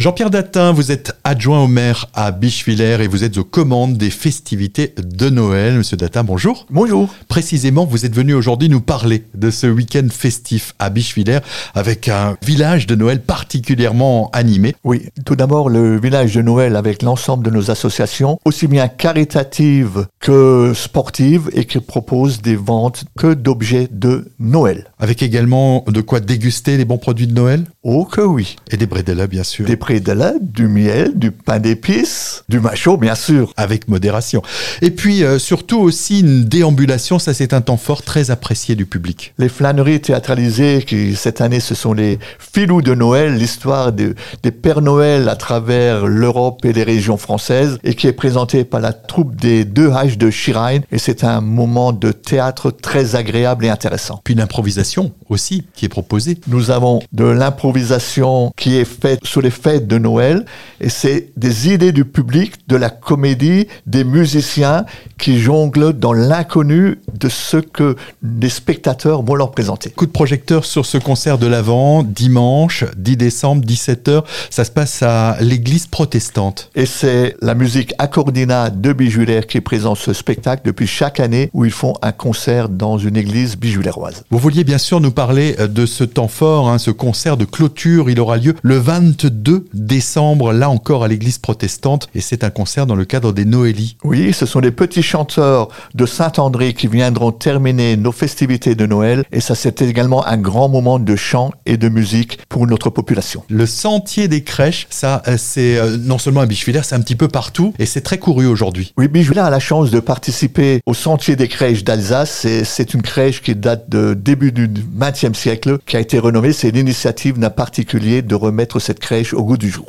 Jean-Pierre Datin, vous êtes adjoint au maire à Bichevillers et vous êtes aux commandes des festivités de Noël. Monsieur Datin, bonjour. Bonjour. Précisément, vous êtes venu aujourd'hui nous parler de ce week-end festif à Bichevillers avec un village de Noël particulièrement animé. Oui, tout d'abord le village de Noël avec l'ensemble de nos associations, aussi bien caritatives que sportives et qui proposent des ventes que d'objets de Noël. Avec également de quoi déguster les bons produits de Noël? Oh que oui. Et des brédélas, bien sûr. Des brédélas, du miel, du pain d'épices, du macho, bien sûr. Avec modération. Et puis euh, surtout aussi une déambulation, ça c'est un temps fort très apprécié du public. Les flâneries théâtralisées, qui cette année ce sont les filous de Noël, l'histoire de, des Pères Noël à travers l'Europe et les régions françaises, et qui est présentée par la troupe des deux H de Chirain. Et c'est un moment de théâtre très agréable et intéressant. Puis l'improvisation aussi qui est proposée. Nous avons de l'improvisation qui est faite sur les fêtes de Noël, et c'est des idées du public, de la comédie, des musiciens qui jonglent dans l'inconnu de ce que les spectateurs vont leur présenter. Coup de projecteur sur ce concert de l'Avent, dimanche 10 décembre, 17h. Ça se passe à l'église protestante. Et c'est la musique accordina de Bijulaire qui présente ce spectacle depuis chaque année où ils font un concert dans une église bijuléroise. Vous vouliez bien sûr nous parler de ce temps fort, hein, ce concert de clôture. Il aura lieu le 22 décembre, là encore à l'église protestante. Et c'est un concert dans le cadre des Noélies. Oui, ce sont des petits chanteurs de Saint-André qui viendront terminer nos festivités de Noël. Et ça, c'était également un grand moment de chant et de musique pour notre population. Le sentier des crèches, ça, euh, c'est euh, non seulement à Bichevillers, c'est un petit peu partout et c'est très couru aujourd'hui. Oui, Bichevillers a la chance de participer au sentier des crèches d'Alsace. C'est une crèche qui date de début du XXe siècle, qui a été renommée. C'est l'initiative d'un particulier de remettre cette crèche au goût du jour.